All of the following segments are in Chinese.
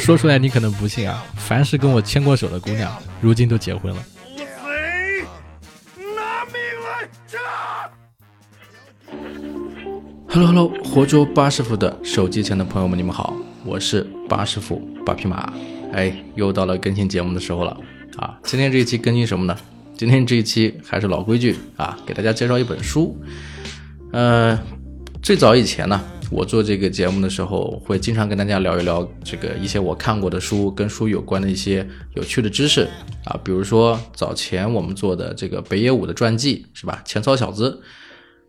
说出来你可能不信啊，凡是跟我牵过手的姑娘，如今都结婚了。贼，拿命来炸！Hello Hello，活捉八师傅的手机前的朋友们，你们好，我是八师傅八匹马。哎，又到了更新节目的时候了啊！今天这一期更新什么呢？今天这一期还是老规矩啊，给大家介绍一本书。呃，最早以前呢。我做这个节目的时候，会经常跟大家聊一聊这个一些我看过的书，跟书有关的一些有趣的知识啊，比如说早前我们做的这个北野武的传记是吧？浅草小子，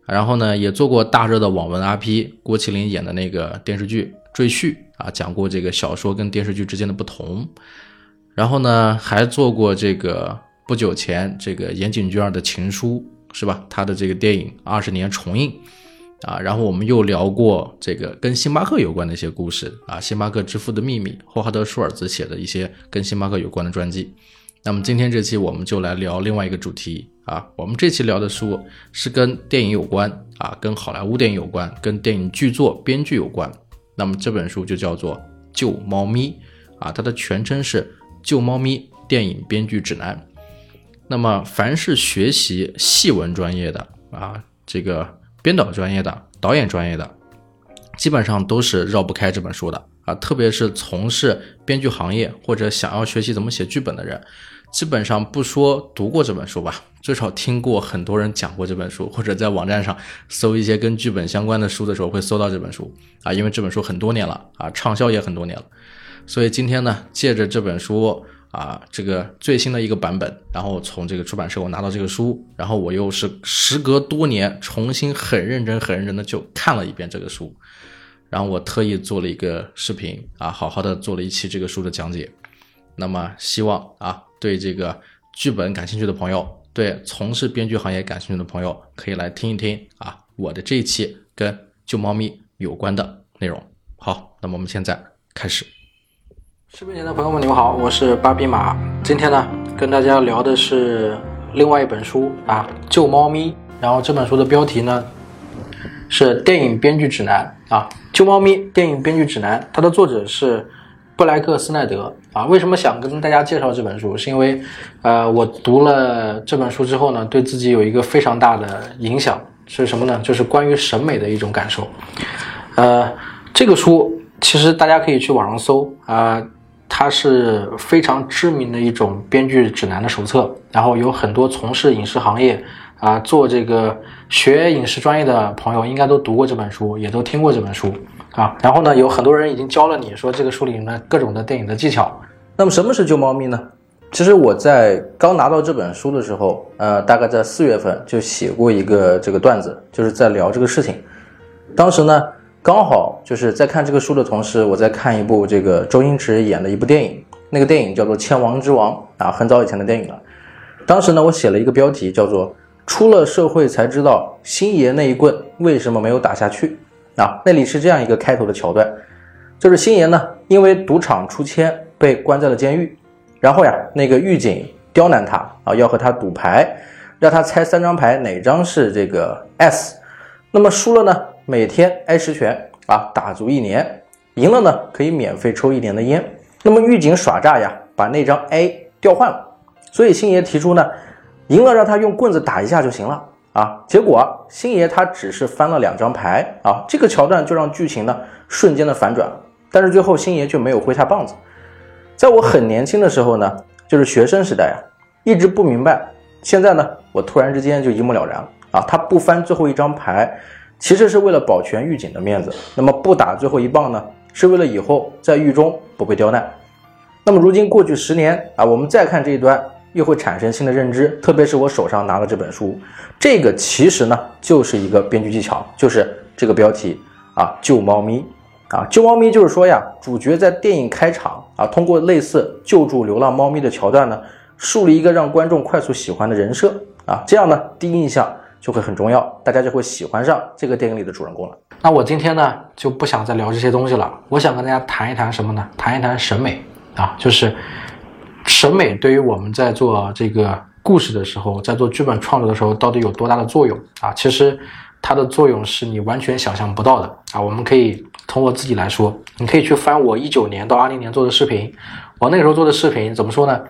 然后呢也做过大热的网文 IP，郭麒麟演的那个电视剧《赘婿》啊，讲过这个小说跟电视剧之间的不同，然后呢还做过这个不久前这个岩井俊二的情书是吧？他的这个电影二十年重映。啊，然后我们又聊过这个跟星巴克有关的一些故事啊，星巴克之父的秘密，霍华德舒尔兹写的一些跟星巴克有关的传记。那么今天这期我们就来聊另外一个主题啊，我们这期聊的书是跟电影有关啊，跟好莱坞电影有关，跟电影剧作编剧有关。那么这本书就叫做《救猫咪》啊，它的全称是《救猫咪电影编剧指南》。那么凡是学习戏文专业的啊，这个。编导专业的、导演专业的，基本上都是绕不开这本书的啊！特别是从事编剧行业或者想要学习怎么写剧本的人，基本上不说读过这本书吧，至少听过很多人讲过这本书，或者在网站上搜一些跟剧本相关的书的时候会搜到这本书啊！因为这本书很多年了啊，畅销也很多年了，所以今天呢，借着这本书。啊，这个最新的一个版本，然后从这个出版社我拿到这个书，然后我又是时隔多年重新很认真、很认真的就看了一遍这个书，然后我特意做了一个视频啊，好好的做了一期这个书的讲解。那么希望啊，对这个剧本感兴趣的朋友，对从事编剧行业感兴趣的朋友，可以来听一听啊，我的这一期跟救猫咪有关的内容。好，那么我们现在开始。视频前的朋友们，你们好，我是芭比马。今天呢，跟大家聊的是另外一本书啊，《救猫咪》。然后这本书的标题呢是《电影编剧指南》啊，《救猫咪电影编剧指南》。它的作者是布莱克斯奈德啊。为什么想跟大家介绍这本书？是因为呃，我读了这本书之后呢，对自己有一个非常大的影响，是什么呢？就是关于审美的一种感受。呃，这个书其实大家可以去网上搜啊。它是非常知名的一种编剧指南的手册，然后有很多从事影视行业啊，做这个学影视专业的朋友应该都读过这本书，也都听过这本书啊。然后呢，有很多人已经教了你说这个书里面各种的电影的技巧。那么什么是救猫咪呢？其实我在刚拿到这本书的时候，呃，大概在四月份就写过一个这个段子，就是在聊这个事情。当时呢。刚好就是在看这个书的同时，我在看一部这个周星驰演的一部电影，那个电影叫做《千王之王》啊，很早以前的电影了。当时呢，我写了一个标题叫做“出了社会才知道星爷那一棍为什么没有打下去”。啊，那里是这样一个开头的桥段，就是星爷呢因为赌场出千被关在了监狱，然后呀，那个狱警刁难他啊，要和他赌牌，让他猜三张牌哪张是这个 S，那么输了呢？每天挨十拳啊，打足一年，赢了呢可以免费抽一年的烟。那么狱警耍诈呀，把那张 A 调换了，所以星爷提出呢，赢了让他用棍子打一下就行了啊。结果星爷他只是翻了两张牌啊，这个桥段就让剧情呢瞬间的反转。但是最后星爷却没有挥下棒子。在我很年轻的时候呢，就是学生时代啊，一直不明白。现在呢，我突然之间就一目了然了啊，他不翻最后一张牌。其实是为了保全狱警的面子，那么不打最后一棒呢，是为了以后在狱中不被刁难。那么如今过去十年啊，我们再看这一段，又会产生新的认知。特别是我手上拿的这本书，这个其实呢就是一个编剧技巧，就是这个标题啊，救猫咪啊，救猫咪就是说呀，主角在电影开场啊，通过类似救助流浪猫咪的桥段呢，树立一个让观众快速喜欢的人设啊，这样呢，第一印象。就会很重要，大家就会喜欢上这个电影里的主人公了。那我今天呢就不想再聊这些东西了，我想跟大家谈一谈什么呢？谈一谈审美啊，就是审美对于我们在做这个故事的时候，在做剧本创作的时候，到底有多大的作用啊？其实，它的作用是你完全想象不到的啊！我们可以从我自己来说，你可以去翻我一九年到二零年做的视频，我那个时候做的视频怎么说呢？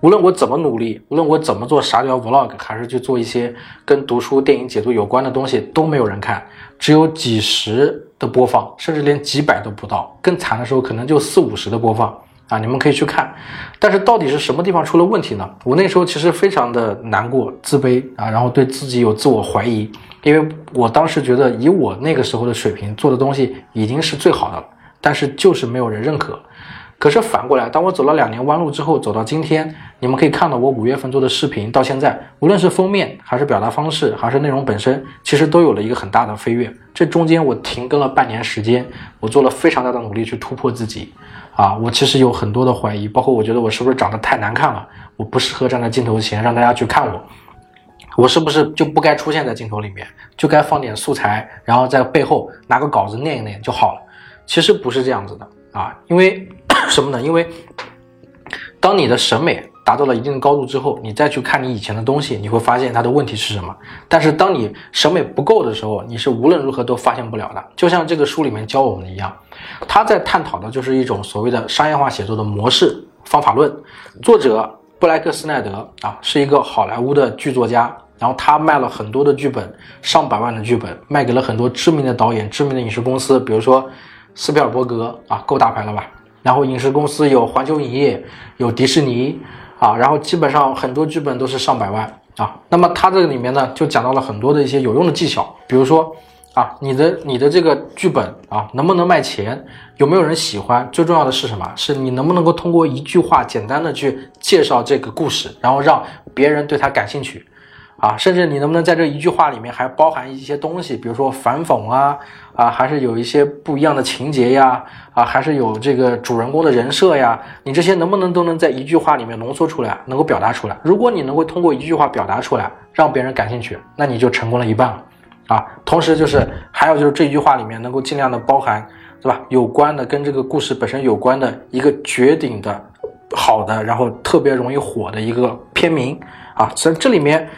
无论我怎么努力，无论我怎么做傻屌 vlog，还是去做一些跟读书、电影解读有关的东西，都没有人看，只有几十的播放，甚至连几百都不到。更惨的时候，可能就四五十的播放啊！你们可以去看。但是到底是什么地方出了问题呢？我那时候其实非常的难过、自卑啊，然后对自己有自我怀疑，因为我当时觉得以我那个时候的水平做的东西已经是最好的了，但是就是没有人认可。可是反过来，当我走了两年弯路之后，走到今天，你们可以看到我五月份做的视频，到现在，无论是封面，还是表达方式，还是内容本身，其实都有了一个很大的飞跃。这中间我停更了半年时间，我做了非常大的努力去突破自己。啊，我其实有很多的怀疑，包括我觉得我是不是长得太难看了，我不适合站在镜头前让大家去看我，我是不是就不该出现在镜头里面，就该放点素材，然后在背后拿个稿子念一念就好了。其实不是这样子的啊，因为。什么呢？因为当你的审美达到了一定的高度之后，你再去看你以前的东西，你会发现它的问题是什么。但是当你审美不够的时候，你是无论如何都发现不了的。就像这个书里面教我们的一样，他在探讨的就是一种所谓的商业化写作的模式方法论。作者布莱克斯奈德啊，是一个好莱坞的剧作家，然后他卖了很多的剧本，上百万的剧本，卖给了很多知名的导演、知名的影视公司，比如说斯皮尔伯格啊，够大牌了吧？然后影视公司有环球影业，有迪士尼，啊，然后基本上很多剧本都是上百万啊。那么它这个里面呢，就讲到了很多的一些有用的技巧，比如说啊，你的你的这个剧本啊，能不能卖钱，有没有人喜欢，最重要的是什么？是你能不能够通过一句话简单的去介绍这个故事，然后让别人对它感兴趣。啊，甚至你能不能在这一句话里面还包含一些东西，比如说反讽啊，啊，还是有一些不一样的情节呀，啊，还是有这个主人公的人设呀，你这些能不能都能在一句话里面浓缩出来，能够表达出来？如果你能够通过一句话表达出来，让别人感兴趣，那你就成功了一半了，啊，同时就是还有就是这句话里面能够尽量的包含，对吧？有关的跟这个故事本身有关的一个绝顶的好的，然后特别容易火的一个片名啊，所以这里面。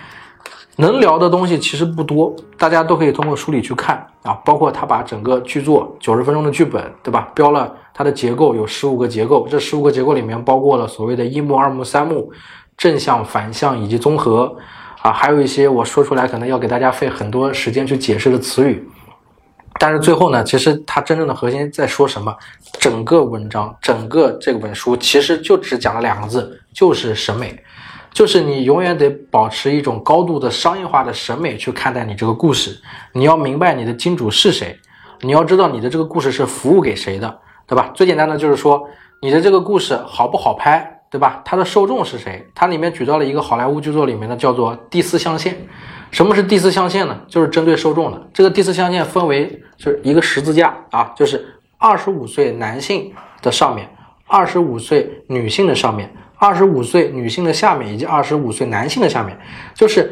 能聊的东西其实不多，大家都可以通过书里去看啊，包括他把整个剧作九十分钟的剧本，对吧？标了它的结构有十五个结构，这十五个结构里面包括了所谓的一幕、二幕、三幕、正向、反向以及综合啊，还有一些我说出来可能要给大家费很多时间去解释的词语，但是最后呢，其实它真正的核心在说什么？整个文章，整个这本书其实就只讲了两个字，就是审美。就是你永远得保持一种高度的商业化的审美去看待你这个故事，你要明白你的金主是谁，你要知道你的这个故事是服务给谁的，对吧？最简单的就是说你的这个故事好不好拍，对吧？它的受众是谁？它里面举到了一个好莱坞剧作里面的叫做第四象限。什么是第四象限呢？就是针对受众的。这个第四象限分为就是一个十字架啊，就是二十五岁男性的上面，二十五岁女性的上面。二十五岁女性的下面，以及二十五岁男性的下面，就是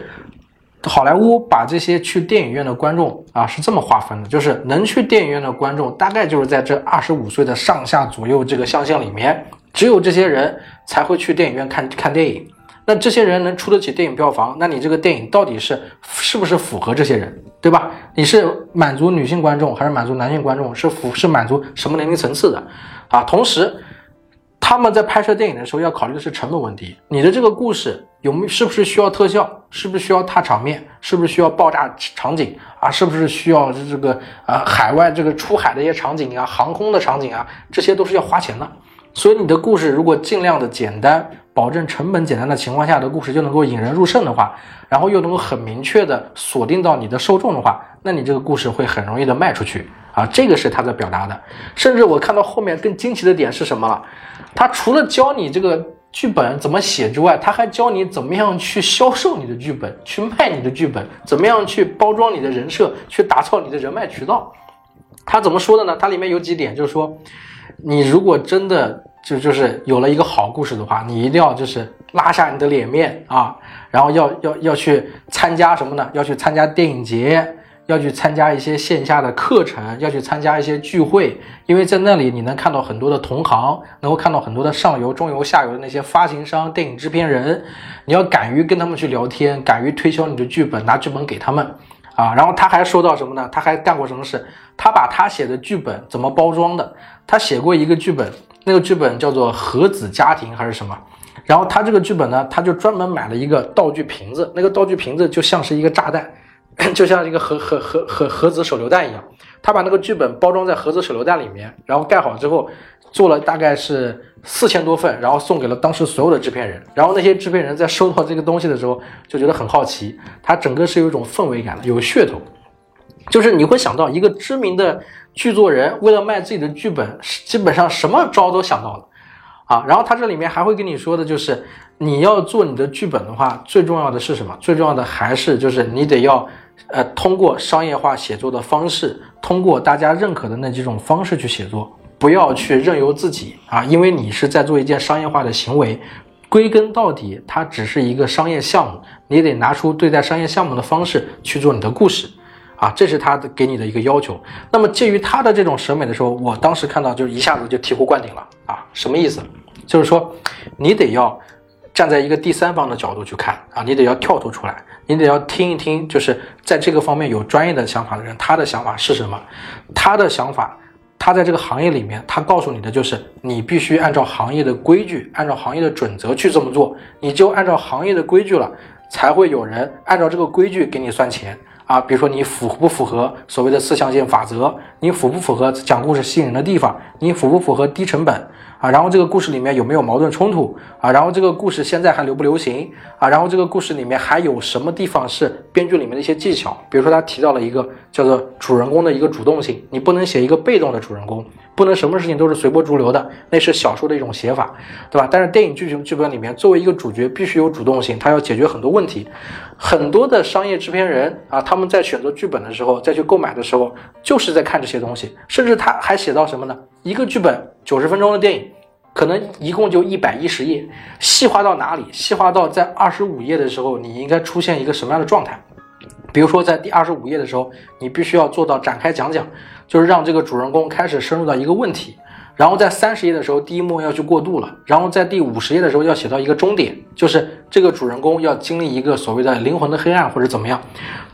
好莱坞把这些去电影院的观众啊是这么划分的，就是能去电影院的观众，大概就是在这二十五岁的上下左右这个象限里面，只有这些人才会去电影院看看电影。那这些人能出得起电影票房，那你这个电影到底是是不是符合这些人，对吧？你是满足女性观众还是满足男性观众？是符是满足什么年龄层次的？啊，同时。他们在拍摄电影的时候要考虑的是成本问题。你的这个故事有没是不是需要特效？是不是需要大场面？是不是需要爆炸场景啊？是不是需要这个啊海外这个出海的一些场景啊，航空的场景啊？这些都是要花钱的。所以你的故事如果尽量的简单，保证成本简单的情况下的故事就能够引人入胜的话，然后又能够很明确的锁定到你的受众的话，那你这个故事会很容易的卖出去啊。这个是他在表达的。甚至我看到后面更惊奇的点是什么了？他除了教你这个剧本怎么写之外，他还教你怎么样去销售你的剧本，去卖你的剧本，怎么样去包装你的人设，去打造你的人脉渠道。他怎么说的呢？它里面有几点，就是说，你如果真的就就是有了一个好故事的话，你一定要就是拉下你的脸面啊，然后要要要去参加什么呢？要去参加电影节。要去参加一些线下的课程，要去参加一些聚会，因为在那里你能看到很多的同行，能够看到很多的上游、中游、下游的那些发行商、电影制片人，你要敢于跟他们去聊天，敢于推销你的剧本，拿剧本给他们，啊。然后他还说到什么呢？他还干过什么事？他把他写的剧本怎么包装的？他写过一个剧本，那个剧本叫做《核子家庭》还是什么？然后他这个剧本呢，他就专门买了一个道具瓶子，那个道具瓶子就像是一个炸弹，就像一个核核核核核子手榴弹一样。他把那个剧本包装在盒子手榴弹里面，然后盖好之后，做了大概是四千多份，然后送给了当时所有的制片人。然后那些制片人在收到这个东西的时候，就觉得很好奇，它整个是有一种氛围感的，有噱头。就是你会想到一个知名的剧作人为了卖自己的剧本，基本上什么招都想到了啊。然后他这里面还会跟你说的就是，你要做你的剧本的话，最重要的是什么？最重要的还是就是你得要呃通过商业化写作的方式，通过大家认可的那几种方式去写作，不要去任由自己啊，因为你是在做一件商业化的行为。归根到底，它只是一个商业项目，你得拿出对待商业项目的方式去做你的故事。啊，这是他的给你的一个要求。那么介于他的这种审美的时候，我当时看到就一下子就醍醐灌顶了啊！什么意思？就是说你得要站在一个第三方的角度去看啊，你得要跳脱出来，你得要听一听，就是在这个方面有专业的想法的人，他的想法是什么？他的想法，他在这个行业里面，他告诉你的就是你必须按照行业的规矩，按照行业的准则去这么做，你就按照行业的规矩了，才会有人按照这个规矩给你算钱。啊，比如说你符不符合所谓的四象限法则？你符不符合讲故事吸引人的地方？你符不符合低成本？啊，然后这个故事里面有没有矛盾冲突？啊，然后这个故事现在还流不流行？啊，然后这个故事里面还有什么地方是编剧里面的一些技巧？比如说他提到了一个叫做主人公的一个主动性，你不能写一个被动的主人公，不能什么事情都是随波逐流的，那是小说的一种写法，对吧？但是电影剧情剧本里面，作为一个主角必须有主动性，他要解决很多问题。很多的商业制片人啊，他们在选择剧本的时候，再去购买的时候，就是在看这些东西。甚至他还写到什么呢？一个剧本九十分钟的电影，可能一共就一百一十页，细化到哪里？细化到在二十五页的时候，你应该出现一个什么样的状态？比如说在第二十五页的时候，你必须要做到展开讲讲，就是让这个主人公开始深入到一个问题。然后在三十页的时候，第一幕要去过渡了。然后在第五十页的时候要写到一个终点，就是这个主人公要经历一个所谓的灵魂的黑暗或者怎么样，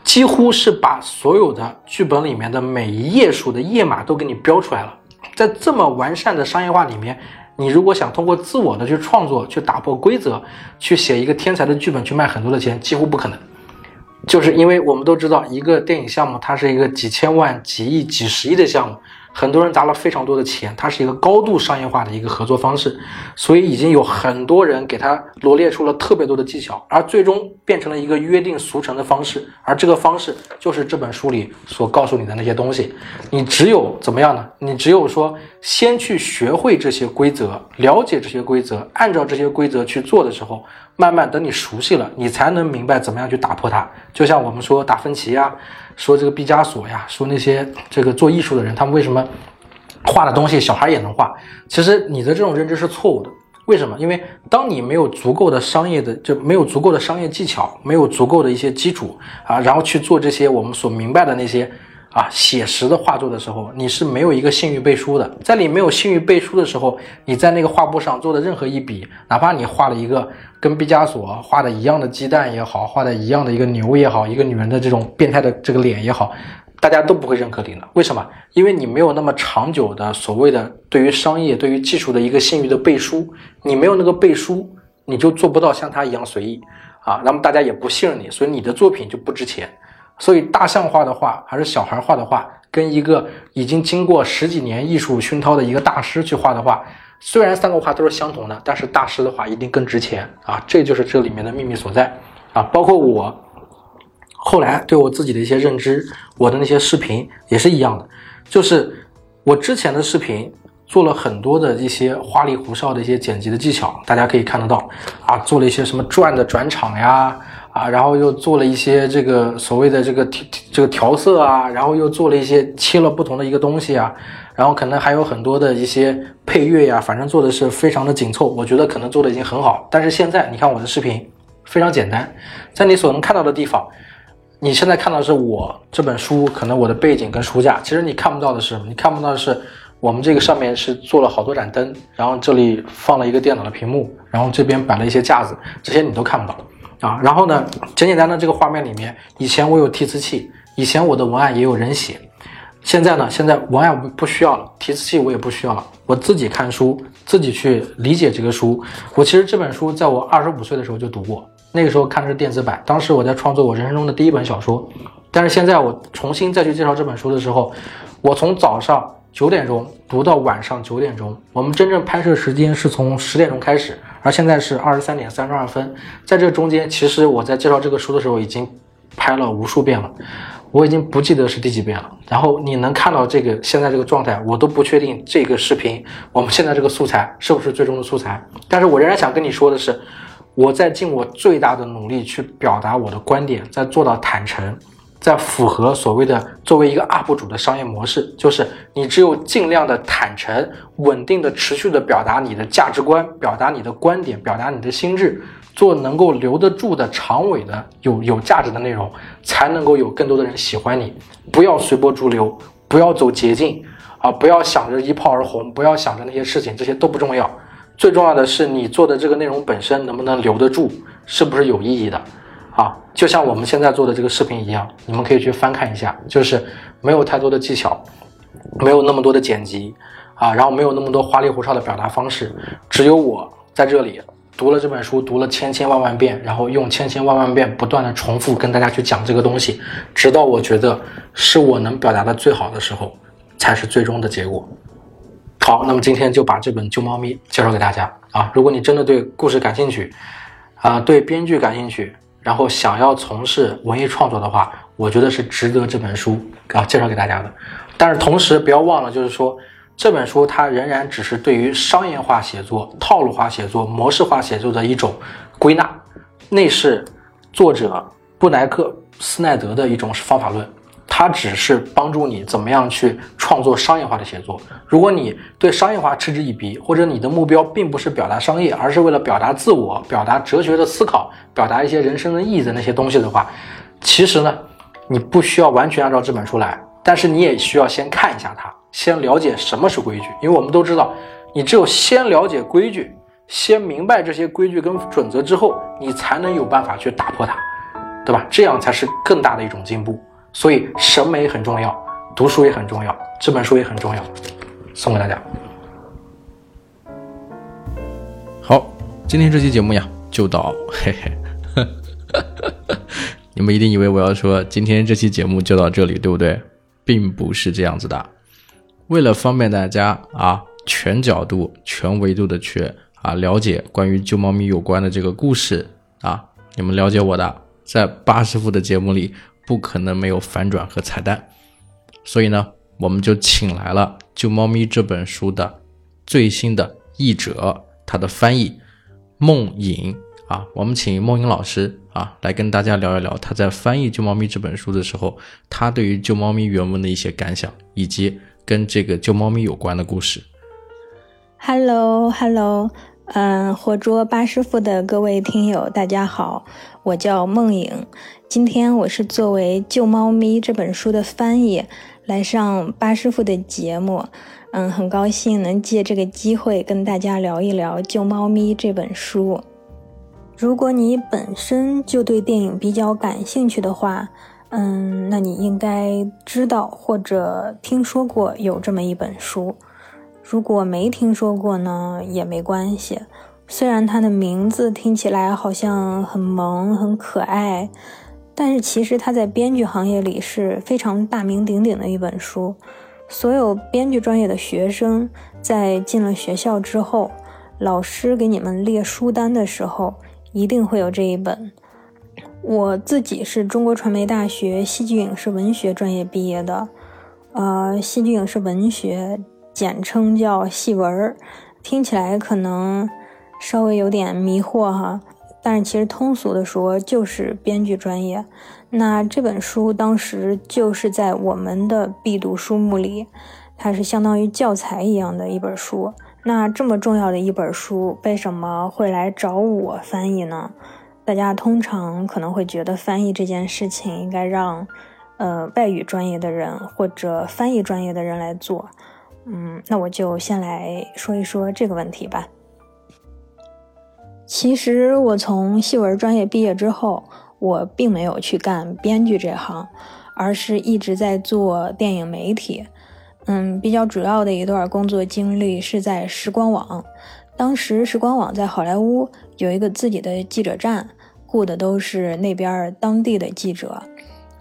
几乎是把所有的剧本里面的每一页数的页码都给你标出来了。在这么完善的商业化里面，你如果想通过自我的去创作、去打破规则、去写一个天才的剧本、去卖很多的钱，几乎不可能。就是因为我们都知道，一个电影项目它是一个几千万、几亿、几十亿的项目。很多人砸了非常多的钱，它是一个高度商业化的一个合作方式，所以已经有很多人给他罗列出了特别多的技巧，而最终变成了一个约定俗成的方式，而这个方式就是这本书里所告诉你的那些东西。你只有怎么样呢？你只有说先去学会这些规则，了解这些规则，按照这些规则去做的时候，慢慢等你熟悉了，你才能明白怎么样去打破它。就像我们说达芬奇呀。说这个毕加索呀，说那些这个做艺术的人，他们为什么画的东西小孩也能画？其实你的这种认知是错误的。为什么？因为当你没有足够的商业的，就没有足够的商业技巧，没有足够的一些基础啊，然后去做这些我们所明白的那些。啊，写实的画作的时候，你是没有一个信誉背书的。在你没有信誉背书的时候，你在那个画布上做的任何一笔，哪怕你画了一个跟毕加索画的一样的鸡蛋也好，画的一样的一个牛也好，一个女人的这种变态的这个脸也好，大家都不会认可你的。为什么？因为你没有那么长久的所谓的对于商业、对于技术的一个信誉的背书，你没有那个背书，你就做不到像他一样随意啊。那么大家也不信任你，所以你的作品就不值钱。所以大象画的画还是小孩画的画，跟一个已经经过十几年艺术熏陶的一个大师去画的画，虽然三个画都是相同的，但是大师的画一定更值钱啊！这就是这里面的秘密所在啊！包括我后来对我自己的一些认知，我的那些视频也是一样的，就是我之前的视频做了很多的一些花里胡哨的一些剪辑的技巧，大家可以看得到啊，做了一些什么转的转场呀。啊，然后又做了一些这个所谓的这个调这个调色啊，然后又做了一些切了不同的一个东西啊，然后可能还有很多的一些配乐呀，反正做的是非常的紧凑，我觉得可能做的已经很好。但是现在你看我的视频非常简单，在你所能看到的地方，你现在看到的是我这本书，可能我的背景跟书架，其实你看不到的是什么，你看不到的是我们这个上面是做了好多盏灯，然后这里放了一个电脑的屏幕，然后这边摆了一些架子，这些你都看不到。啊，然后呢，简简单单这个画面里面，以前我有提词器，以前我的文案也有人写，现在呢，现在文案不不需要了，提词器我也不需要了，我自己看书，自己去理解这个书。我其实这本书在我二十五岁的时候就读过，那个时候看的是电子版，当时我在创作我人生中的第一本小说。但是现在我重新再去介绍这本书的时候，我从早上九点钟读到晚上九点钟，我们真正拍摄时间是从十点钟开始，而现在是二十三点三十二分，在这中间，其实我在介绍这个书的时候已经拍了无数遍了，我已经不记得是第几遍了。然后你能看到这个现在这个状态，我都不确定这个视频我们现在这个素材是不是最终的素材，但是我仍然想跟你说的是，我在尽我最大的努力去表达我的观点，在做到坦诚。在符合所谓的作为一个 UP 主的商业模式，就是你只有尽量的坦诚、稳定的、持续的表达你的价值观，表达你的观点，表达你的心智，做能够留得住的、长尾的、有有价值的内容，才能够有更多的人喜欢你。不要随波逐流，不要走捷径啊！不要想着一炮而红，不要想着那些事情，这些都不重要。最重要的是你做的这个内容本身能不能留得住，是不是有意义的。啊，就像我们现在做的这个视频一样，你们可以去翻看一下，就是没有太多的技巧，没有那么多的剪辑啊，然后没有那么多花里胡哨的表达方式，只有我在这里读了这本书，读了千千万万遍，然后用千千万万遍不断的重复跟大家去讲这个东西，直到我觉得是我能表达的最好的时候，才是最终的结果。好，那么今天就把这本《救猫咪》介绍给大家啊，如果你真的对故事感兴趣，啊，对编剧感兴趣。然后想要从事文艺创作的话，我觉得是值得这本书啊介绍给大家的。但是同时不要忘了，就是说这本书它仍然只是对于商业化写作、套路化写作、模式化写作的一种归纳，那是作者布莱克斯奈德的一种方法论。它只是帮助你怎么样去创作商业化的写作。如果你对商业化嗤之以鼻，或者你的目标并不是表达商业，而是为了表达自我、表达哲学的思考、表达一些人生的意义的那些东西的话，其实呢，你不需要完全按照这本书来，但是你也需要先看一下它，先了解什么是规矩。因为我们都知道，你只有先了解规矩，先明白这些规矩跟准则之后，你才能有办法去打破它，对吧？这样才是更大的一种进步。所以审美很重要，读书也很重要，这本书也很重要，送给大家。好，今天这期节目呀就到，嘿嘿，你们一定以为我要说今天这期节目就到这里，对不对？并不是这样子的。为了方便大家啊，全角度、全维度的去啊了解关于救猫咪有关的这个故事啊，你们了解我的，在八师傅的节目里。不可能没有反转和彩蛋，所以呢，我们就请来了《救猫咪》这本书的最新的译者，他的翻译梦颖啊，我们请梦颖老师啊来跟大家聊一聊他在翻译《救猫咪》这本书的时候，他对于《救猫咪》原文的一些感想，以及跟这个《救猫咪》有关的故事。Hello，Hello。嗯，活捉八师傅的各位听友，大家好，我叫梦颖。今天我是作为《救猫咪》这本书的翻译来上巴师傅的节目。嗯，很高兴能借这个机会跟大家聊一聊《救猫咪》这本书。如果你本身就对电影比较感兴趣的话，嗯，那你应该知道或者听说过有这么一本书。如果没听说过呢，也没关系。虽然它的名字听起来好像很萌、很可爱，但是其实它在编剧行业里是非常大名鼎鼎的一本书。所有编剧专业的学生在进了学校之后，老师给你们列书单的时候，一定会有这一本。我自己是中国传媒大学戏剧影视文学专业毕业的，呃，戏剧影视文学。简称叫戏文儿，听起来可能稍微有点迷惑哈，但是其实通俗的说就是编剧专业。那这本书当时就是在我们的必读书目里，它是相当于教材一样的一本书。那这么重要的一本书，为什么会来找我翻译呢？大家通常可能会觉得翻译这件事情应该让呃外语专业的人或者翻译专业的人来做。嗯，那我就先来说一说这个问题吧。其实我从戏文专业毕业之后，我并没有去干编剧这行，而是一直在做电影媒体。嗯，比较主要的一段工作经历是在时光网。当时时光网在好莱坞有一个自己的记者站，雇的都是那边当地的记者。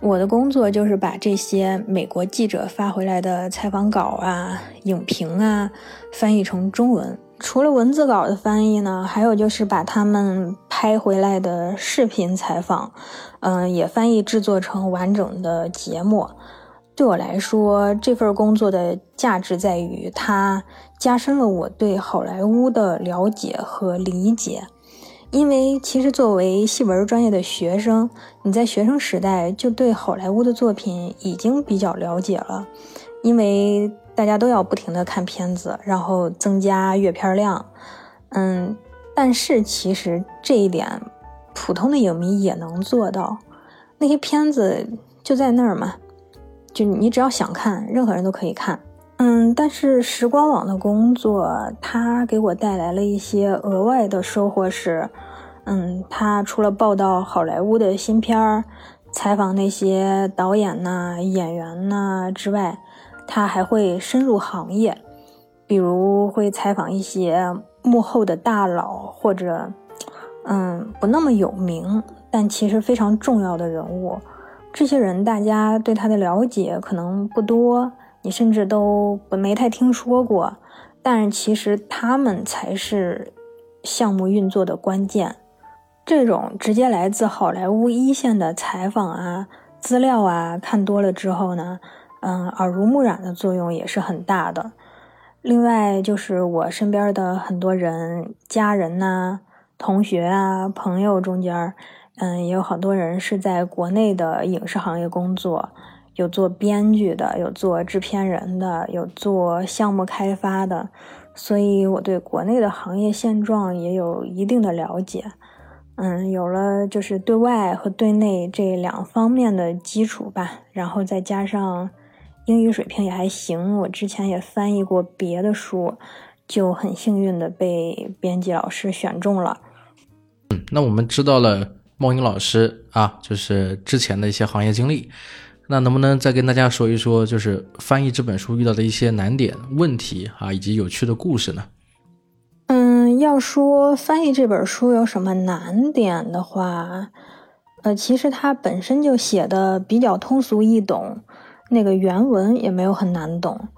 我的工作就是把这些美国记者发回来的采访稿啊、影评啊翻译成中文。除了文字稿的翻译呢，还有就是把他们拍回来的视频采访，嗯，也翻译制作成完整的节目。对我来说，这份工作的价值在于它加深了我对好莱坞的了解和理解。因为其实作为戏文专业的学生，你在学生时代就对好莱坞的作品已经比较了解了，因为大家都要不停的看片子，然后增加阅片量。嗯，但是其实这一点，普通的影迷也能做到。那些片子就在那儿嘛。就你只要想看，任何人都可以看。嗯，但是时光网的工作，它给我带来了一些额外的收获是，嗯，它除了报道好莱坞的新片儿、采访那些导演呐、演员呐之外，他还会深入行业，比如会采访一些幕后的大佬或者，嗯，不那么有名但其实非常重要的人物。这些人，大家对他的了解可能不多，你甚至都没太听说过。但是其实他们才是项目运作的关键。这种直接来自好莱坞一线的采访啊、资料啊，看多了之后呢，嗯，耳濡目染的作用也是很大的。另外就是我身边的很多人、家人呐、同学啊、朋友中间。嗯，也有好多人是在国内的影视行业工作，有做编剧的，有做制片人的，有做项目开发的，所以我对国内的行业现状也有一定的了解。嗯，有了就是对外和对内这两方面的基础吧，然后再加上英语水平也还行，我之前也翻译过别的书，就很幸运的被编辑老师选中了。嗯，那我们知道了。孟英老师啊，就是之前的一些行业经历，那能不能再跟大家说一说，就是翻译这本书遇到的一些难点、问题啊，以及有趣的故事呢？嗯，要说翻译这本书有什么难点的话，呃，其实它本身就写的比较通俗易懂，那个原文也没有很难懂，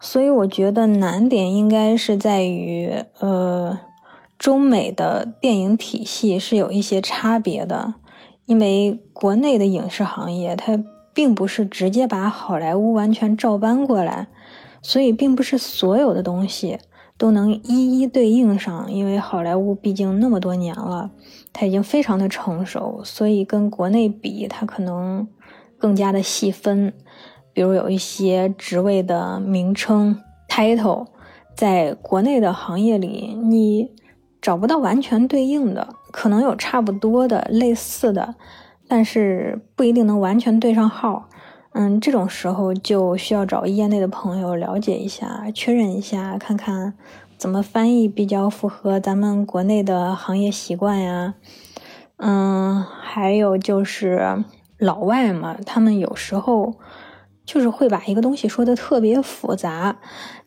所以我觉得难点应该是在于呃。中美的电影体系是有一些差别的，因为国内的影视行业它并不是直接把好莱坞完全照搬过来，所以并不是所有的东西都能一一对应上。因为好莱坞毕竟那么多年了，它已经非常的成熟，所以跟国内比，它可能更加的细分。比如有一些职位的名称 title，在国内的行业里，你。找不到完全对应的，可能有差不多的、类似的，但是不一定能完全对上号。嗯，这种时候就需要找业内的朋友了解一下、确认一下，看看怎么翻译比较符合咱们国内的行业习惯呀。嗯，还有就是老外嘛，他们有时候就是会把一个东西说的特别复杂。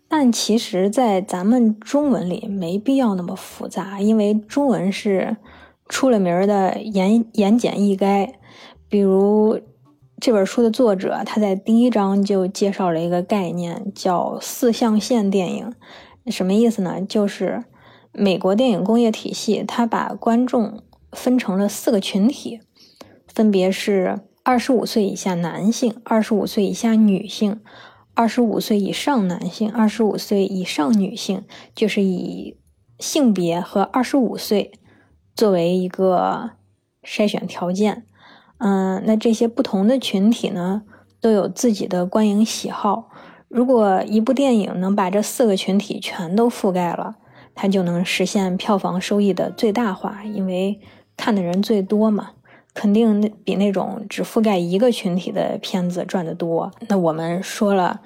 但其实，在咱们中文里没必要那么复杂，因为中文是出了名的言言简意赅。比如这本书的作者，他在第一章就介绍了一个概念，叫四象限电影。什么意思呢？就是美国电影工业体系，它把观众分成了四个群体，分别是二十五岁以下男性、二十五岁以下女性。二十五岁以上男性，二十五岁以上女性，就是以性别和二十五岁作为一个筛选条件。嗯，那这些不同的群体呢，都有自己的观影喜好。如果一部电影能把这四个群体全都覆盖了，它就能实现票房收益的最大化，因为看的人最多嘛。肯定比那种只覆盖一个群体的片子赚得多。那我们说了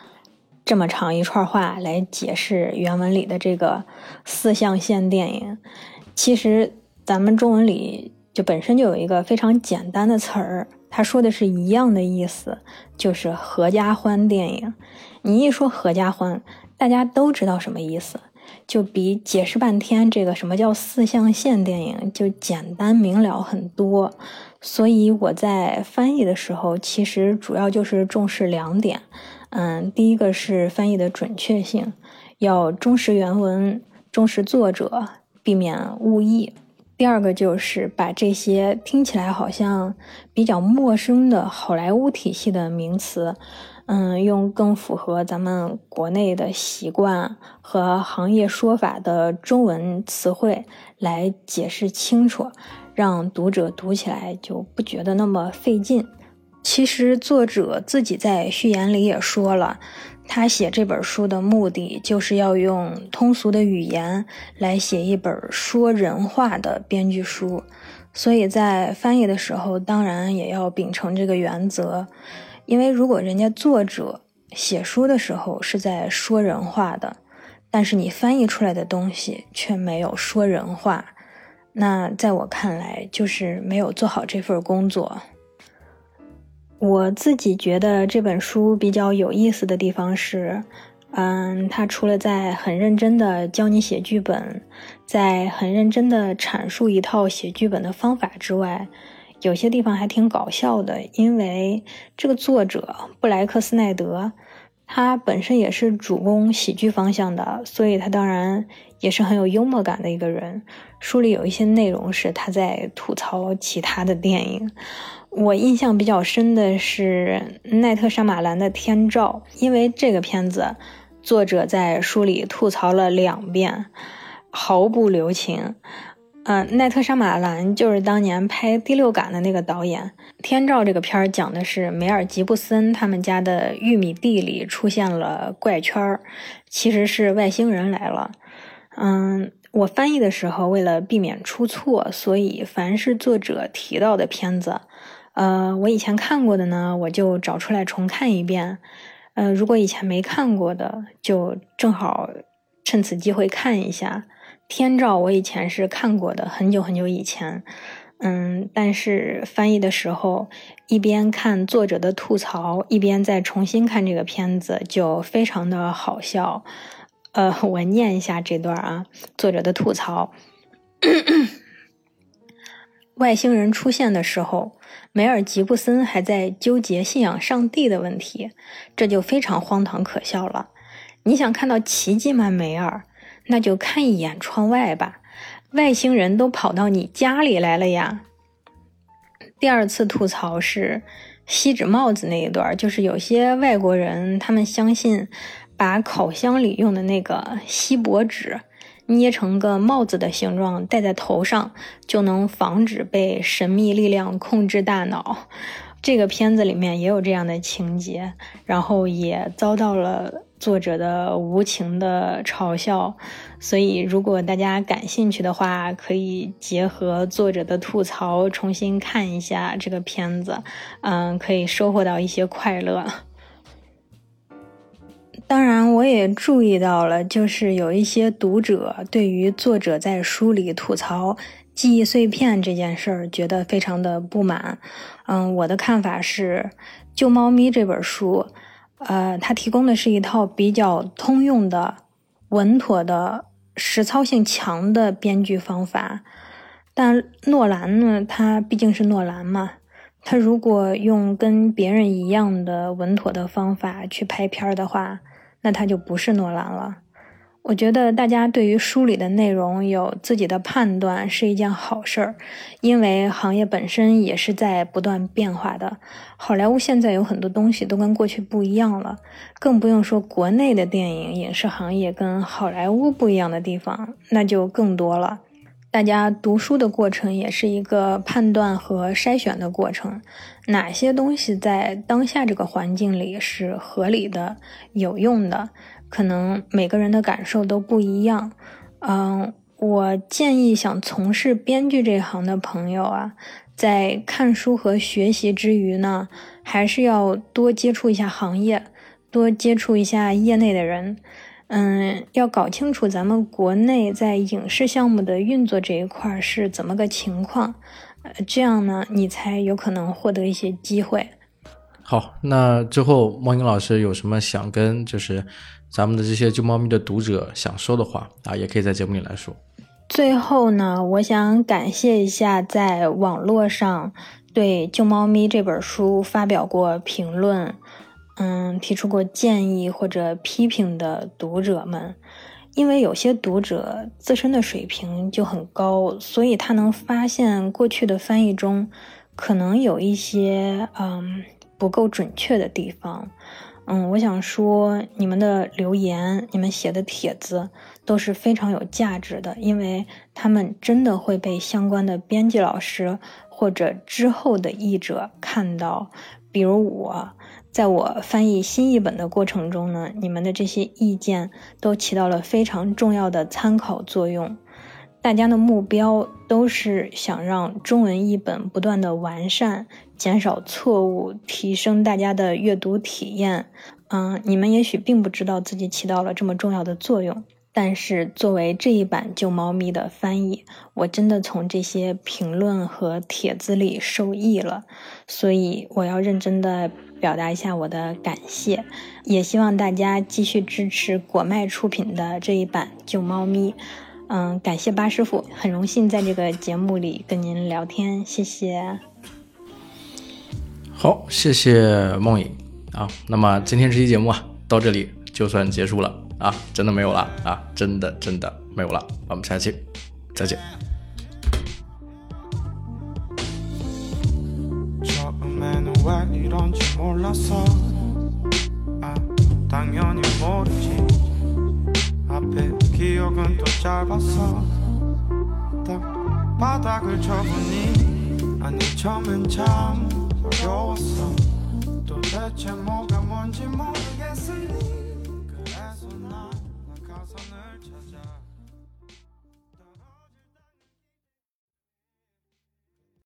这么长一串话来解释原文里的这个四象限电影，其实咱们中文里就本身就有一个非常简单的词儿，它说的是一样的意思，就是合家欢电影。你一说合家欢，大家都知道什么意思，就比解释半天这个什么叫四象限电影就简单明了很多。所以我在翻译的时候，其实主要就是重视两点。嗯，第一个是翻译的准确性，要忠实原文，忠实作者，避免误译。第二个就是把这些听起来好像比较陌生的好莱坞体系的名词，嗯，用更符合咱们国内的习惯和行业说法的中文词汇来解释清楚，让读者读起来就不觉得那么费劲。其实作者自己在序言里也说了。他写这本书的目的，就是要用通俗的语言来写一本说人话的编剧书，所以在翻译的时候，当然也要秉承这个原则。因为如果人家作者写书的时候是在说人话的，但是你翻译出来的东西却没有说人话，那在我看来就是没有做好这份工作。我自己觉得这本书比较有意思的地方是，嗯，它除了在很认真的教你写剧本，在很认真的阐述一套写剧本的方法之外，有些地方还挺搞笑的。因为这个作者布莱克斯奈德，他本身也是主攻喜剧方向的，所以他当然也是很有幽默感的一个人。书里有一些内容是他在吐槽其他的电影。我印象比较深的是奈特·沙马兰的《天照》，因为这个片子，作者在书里吐槽了两遍，毫不留情。嗯，奈特·沙马兰就是当年拍《第六感》的那个导演，《天照》这个片儿讲的是梅尔吉布森他们家的玉米地里出现了怪圈儿，其实是外星人来了。嗯，我翻译的时候为了避免出错，所以凡是作者提到的片子。呃，我以前看过的呢，我就找出来重看一遍。呃，如果以前没看过的，就正好趁此机会看一下《天照》。我以前是看过的，很久很久以前。嗯，但是翻译的时候，一边看作者的吐槽，一边再重新看这个片子，就非常的好笑。呃，我念一下这段啊，作者的吐槽。外星人出现的时候，梅尔吉布森还在纠结信仰上帝的问题，这就非常荒唐可笑了。你想看到奇迹吗，梅尔？那就看一眼窗外吧，外星人都跑到你家里来了呀。第二次吐槽是锡纸帽子那一段，就是有些外国人他们相信，把烤箱里用的那个锡箔纸。捏成个帽子的形状戴在头上，就能防止被神秘力量控制大脑。这个片子里面也有这样的情节，然后也遭到了作者的无情的嘲笑。所以，如果大家感兴趣的话，可以结合作者的吐槽重新看一下这个片子，嗯，可以收获到一些快乐。当然，我也注意到了，就是有一些读者对于作者在书里吐槽记忆碎片这件事儿，觉得非常的不满。嗯，我的看法是，《救猫咪》这本书，呃，它提供的是一套比较通用的、稳妥的、实操性强的编剧方法。但诺兰呢，他毕竟是诺兰嘛，他如果用跟别人一样的稳妥的方法去拍片儿的话，那他就不是诺兰了。我觉得大家对于书里的内容有自己的判断是一件好事儿，因为行业本身也是在不断变化的。好莱坞现在有很多东西都跟过去不一样了，更不用说国内的电影影视行业跟好莱坞不一样的地方，那就更多了。大家读书的过程也是一个判断和筛选的过程，哪些东西在当下这个环境里是合理的、有用的，可能每个人的感受都不一样。嗯，我建议想从事编剧这行的朋友啊，在看书和学习之余呢，还是要多接触一下行业，多接触一下业内的人。嗯，要搞清楚咱们国内在影视项目的运作这一块是怎么个情况，呃，这样呢，你才有可能获得一些机会。好，那之后梦英老师有什么想跟就是咱们的这些救猫咪的读者想说的话啊，也可以在节目里来说。最后呢，我想感谢一下在网络上对《救猫咪》这本书发表过评论，嗯，提出过建议或者批评的读者们。因为有些读者自身的水平就很高，所以他能发现过去的翻译中可能有一些嗯不够准确的地方。嗯，我想说，你们的留言、你们写的帖子都是非常有价值的，因为他们真的会被相关的编辑老师或者之后的译者看到。比如我，在我翻译新译本的过程中呢，你们的这些意见都起到了非常重要的参考作用。大家的目标都是想让中文译本不断的完善，减少错误，提升大家的阅读体验。嗯，你们也许并不知道自己起到了这么重要的作用，但是作为这一版《救猫咪》的翻译，我真的从这些评论和帖子里受益了，所以我要认真的表达一下我的感谢，也希望大家继续支持果麦出品的这一版《救猫咪》。嗯，感谢巴师傅，很荣幸在这个节目里跟您聊天，谢谢。好，谢谢梦影啊。那么今天这期节目啊，到这里就算结束了啊，真的没有了啊，真的真的没有了。我们下期再见。 처음에는 왜 이런지 몰랐어 아 당연히 모르지 앞에 기억은 또 짧았어 딱 바닥을 쳐보니 아니 처음엔 참 어려웠어. 도대체 뭐가 뭔지 모르겠으니